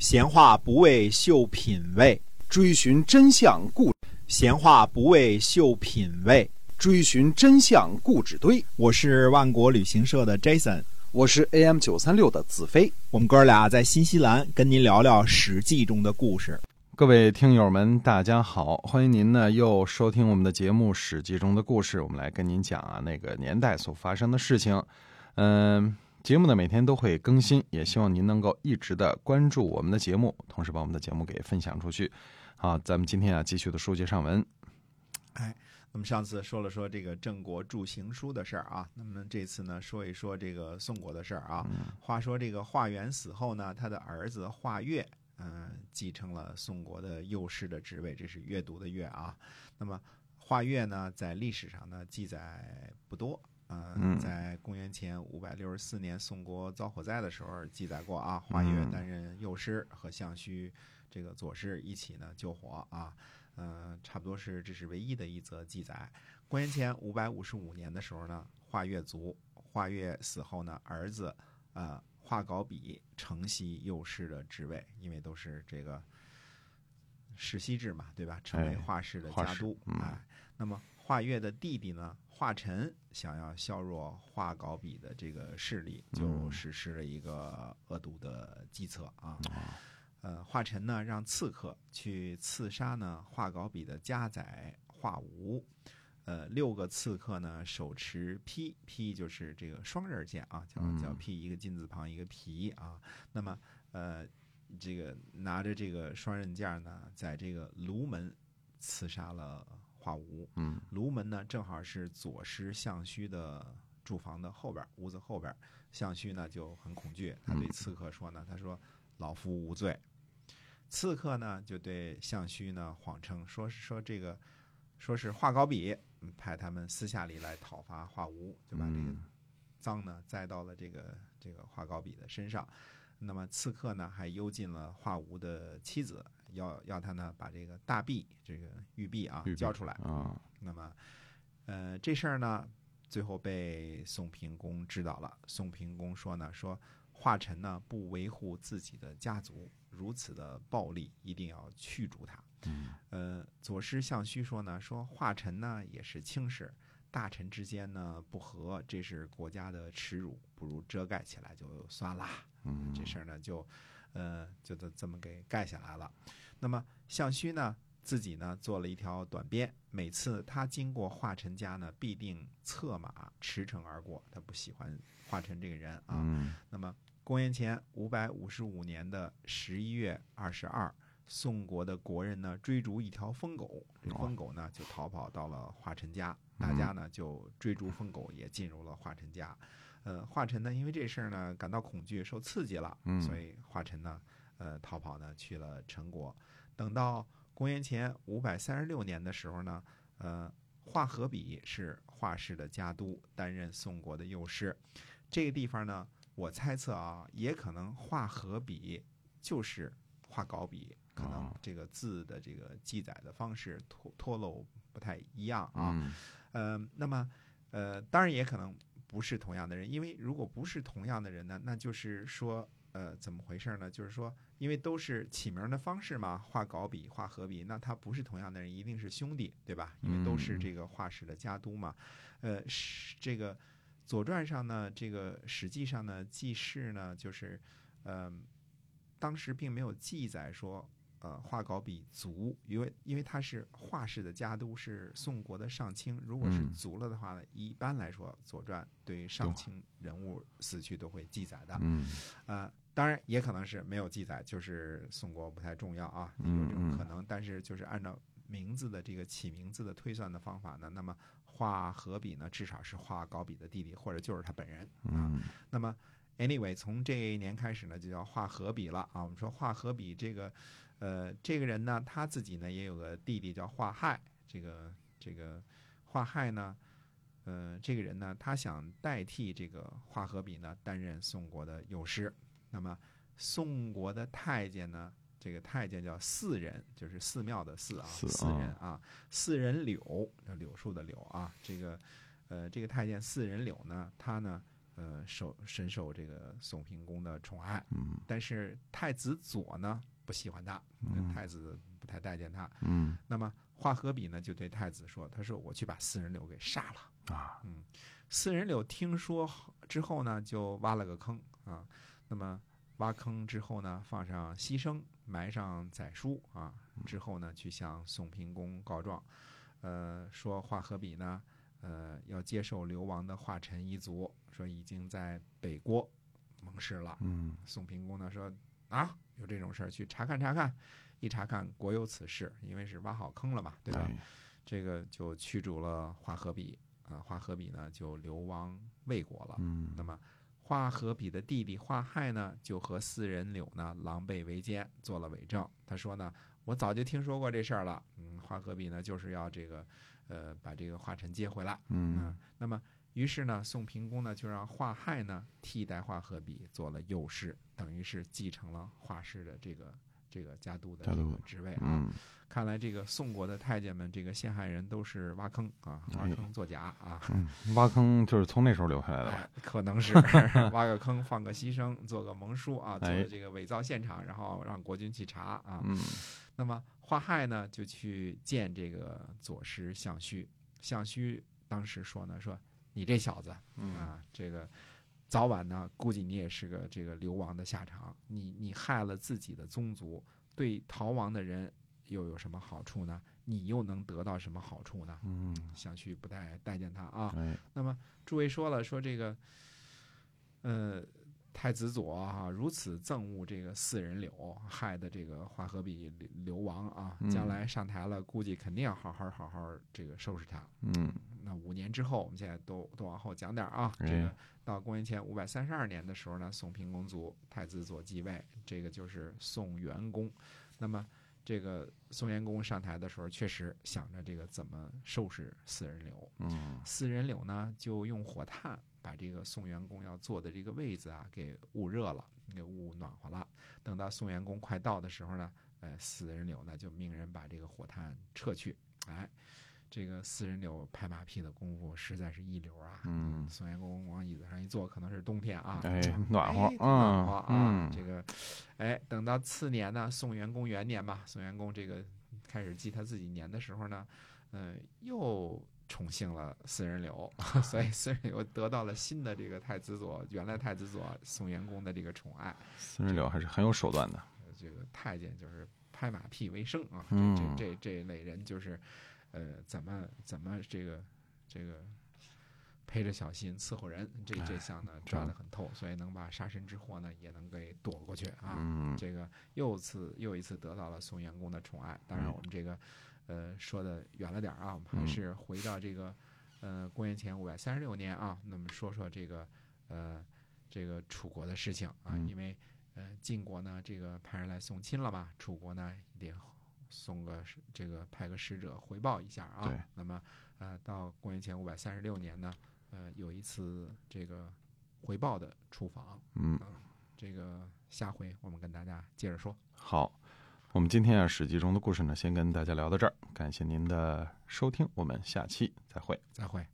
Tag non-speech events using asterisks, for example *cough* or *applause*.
闲话不为秀品味，追寻真相故闲话不为秀品味。追寻真相故纸堆。我是万国旅行社的 Jason，我是 AM 九三六的子飞。我们哥俩在新西兰跟您聊聊《史记》中的故事。各位听友们，大家好，欢迎您呢又收听我们的节目《史记》中的故事。我们来跟您讲啊那个年代所发生的事情。嗯，节目呢每天都会更新，也希望您能够一直的关注我们的节目，同时把我们的节目给分享出去。好，咱们今天啊继续的书接上文。哎。那么上次说了说这个郑国著行书的事儿啊，那么这次呢说一说这个宋国的事儿啊。话说这个华元死后呢，他的儿子华岳，嗯，继承了宋国的右师的职位，这是阅读的阅啊。那么华岳呢，在历史上呢记载不多，嗯，在公元前五百六十四年宋国遭火灾的时候记载过啊，华岳担任右师和相须这个左师一起呢救火啊。嗯，差不多是这是唯一的一则记载。公元前五百五十五年的时候呢，华岳卒。华岳死后呢，儿子呃华杲比承袭右师的职位，因为都是这个世袭制嘛，对吧？成为华氏的家督。哎，那么华岳的弟弟呢，华晨想要削弱华杲比的这个势力，就实施了一个恶毒的计策啊。呃，华晨呢让刺客去刺杀呢华杲比的家宰华吴，呃，六个刺客呢手持劈劈就是这个双刃剑啊，叫叫劈一个金字旁一个皮啊。那么呃，这个拿着这个双刃剑呢，在这个卢门刺杀了华吴。嗯，卢门呢正好是左师向虚的住房的后边屋子后边，向虚呢就很恐惧，他对刺客说呢，他说老夫无罪。刺客呢就对项虚呢谎称说是说这个，说是华高比派他们私下里来讨伐华吴，就把这个脏呢栽到了这个这个华高比的身上。那么刺客呢还幽禁了华吴的妻子，要要他呢把这个大币这个玉璧啊交出来啊。那么呃这事儿呢最后被宋平公知道了。宋平公说呢说华晨呢不维护自己的家族。如此的暴力，一定要驱逐他。嗯，呃，左师向虚说呢，说华晨呢也是轻视，大臣之间呢不和，这是国家的耻辱，不如遮盖起来就算了。嗯，这事儿呢就，呃，就这这么给盖下来了。那么项须呢自己呢做了一条短鞭，每次他经过华晨家呢，必定策马驰骋而过。他不喜欢华晨这个人啊。嗯，那么。公元前五百五十五年的十一月二十二，宋国的国人呢追逐一条疯狗，这疯狗呢就逃跑到了华晨家，大家呢就追逐疯狗，也进入了华晨家。呃，华晨呢因为这事儿呢感到恐惧，受刺激了，所以华晨呢呃逃跑呢去了陈国。等到公元前五百三十六年的时候呢，呃，华和比是华氏的家督，担任宋国的右师。这个地方呢。我猜测啊，也可能华和笔就是画稿笔，可能这个字的这个记载的方式脱脱漏不太一样啊。呃，那么呃，当然也可能不是同样的人，因为如果不是同样的人呢，那就是说呃，怎么回事呢？就是说，因为都是起名的方式嘛，画稿笔、画和笔，那他不是同样的人，一定是兄弟，对吧？因为都是这个画室的家督嘛。呃，是这个。《左传》上呢，这个史记上呢记事呢，就是，嗯，当时并没有记载说，呃，画稿比足，因为因为他是画氏的家督，是宋国的上卿，如果是足了的话呢，一般来说，《左传》对上卿人物死去都会记载的，嗯，呃，当然也可能是没有记载，就是宋国不太重要啊，有这种可能，但是就是按照名字的这个起名字的推算的方法呢，那么。画和比呢，至少是画稿比的弟弟，或者就是他本人啊。那么，anyway，从这一年开始呢，就叫画和比了啊。我们说画和比这个，呃，这个人呢，他自己呢也有个弟弟叫画亥。这个这个画亥呢，呃，这个人呢，他想代替这个画和比呢，担任宋国的右师。那么，宋国的太监呢？这个太监叫四人，就是寺庙的寺啊，四人啊，四人柳，柳树的柳啊。这个，呃，这个太监四人柳呢，他呢，呃受深受这个宋平公的宠爱。嗯但是太子左呢不喜欢他，嗯太子不太待见他。嗯那么华和比呢就对太子说：“他说我去把四人柳给杀了。啊，”嗯四人柳听说之后呢，就挖了个坑啊。那么挖坑之后呢，放上牺牲，埋上载书啊。之后呢，去向宋平公告状，呃，说华和比呢，呃，要接受流亡的华臣一族，说已经在北国盟誓了。嗯宋平公呢说啊，有这种事儿，去查看查看。一查看，果有此事，因为是挖好坑了嘛，对吧？哎这个就驱逐了华和比啊，华和比呢就流亡魏国了。嗯那么华和比的弟弟华亥呢，就和四人柳呢狼狈为奸，做了伪证。他说呢，我早就听说过这事儿了。嗯，华和比呢就是要这个，呃，把这个华晨接回来。嗯那么于是呢，宋平公呢就让华亥呢替代华和比做了右师，等于是继承了华氏的这个这个家督的这个职位啊。嗯看来这个宋国的太监们，这个陷害人都是挖坑啊，挖哎坑作假啊。嗯，挖坑就是从那时候留下来的吧？*laughs* 哎，可能是 *laughs* 挖个坑，放个牺牲，做个盟书啊，做这个伪造现场，然后让国君去查啊。嗯那么华亥呢，就去见这个左师项须。项须当时说呢，说你这小子嗯啊，这个早晚呢，估计你也是个这个流亡的下场。你你害了自己的宗族，对逃亡的人又有什么好处呢？你又能得到什么好处呢？嗯，想去不太待见他啊。哎那么诸位说了，说这个，呃，太子左哈、如此憎恶这个四人柳，害得这个华和比流流亡啊，嗯将来上台了，估计肯定要好好好好这个收拾他。嗯那五年之后，我们现在都都往后讲点儿啊。哎这个到公元前五百三十二年的时候呢，宋平公族太子左继位，这个就是宋元公。那么这个宋元公上台的时候，确实想着这个怎么收拾四人柳。嗯四人柳呢，就用火炭把这个宋元公要坐的这个位子啊给捂热了，给捂暖和了。等到宋元公快到的时候呢，呃，四人柳呢就命人把这个火炭撤去。哎，这个四人柳拍马屁的功夫实在是一流啊！嗯宋元公往椅子上一坐，可能是冬天啊，哎暖和哎暖和啊。嗯这个，哎，等到次年呢，宋元公元年吧，宋元公这个开始记他自己年的时候呢，呃，又宠幸了四人柳，*laughs* 所以四人柳得到了新的这个太子佐，原来太子佐宋元公的这个宠爱。四人柳还是很有手段的。呃这个太监就是拍马屁为生啊，嗯这这这这类人就是，呃，怎么怎么这个这个陪着小心伺候人，这这项呢抓得很透，所以能把杀身之祸呢也能给躲过去啊。嗯这个又次又一次得到了宋元公的宠爱。当然，嗯我们这个呃说的远了点儿啊，我们还嗯是回到这个呃公元前五百三十六年啊，那么说说这个呃这个楚国的事情啊，嗯因为呃晋国呢这个派人来送亲了吧，楚国呢得送个这个派个使者回报一下啊。那么呃到公元前五百三十六年呢，呃有一次这个回报的出访。嗯，这个下回我们跟大家接着说。好，我们今天啊《史记》中的故事呢，先跟大家聊到这儿，感谢您的收听，我们下期再会。再会。